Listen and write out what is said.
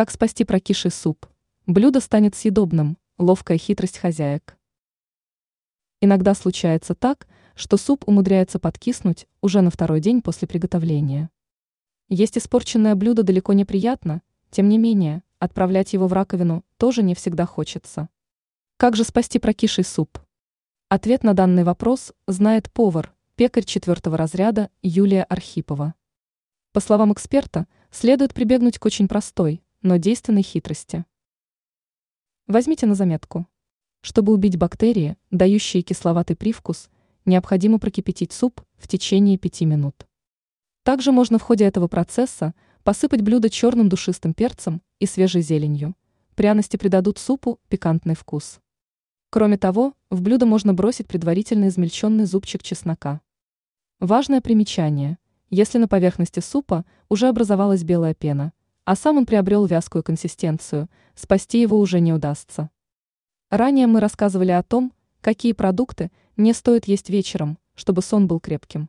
Как спасти прокисший суп? Блюдо станет съедобным. Ловкая хитрость хозяек. Иногда случается так, что суп умудряется подкиснуть уже на второй день после приготовления. Есть испорченное блюдо далеко неприятно, тем не менее, отправлять его в раковину тоже не всегда хочется. Как же спасти прокисший суп? Ответ на данный вопрос знает повар, пекарь четвертого разряда Юлия Архипова. По словам эксперта, следует прибегнуть к очень простой, но действенной хитрости. Возьмите на заметку. Чтобы убить бактерии, дающие кисловатый привкус, необходимо прокипятить суп в течение 5 минут. Также можно в ходе этого процесса посыпать блюдо черным душистым перцем и свежей зеленью. Пряности придадут супу пикантный вкус. Кроме того, в блюдо можно бросить предварительно измельченный зубчик чеснока. Важное примечание. Если на поверхности супа уже образовалась белая пена, а сам он приобрел вязкую консистенцию, спасти его уже не удастся. Ранее мы рассказывали о том, какие продукты не стоит есть вечером, чтобы сон был крепким.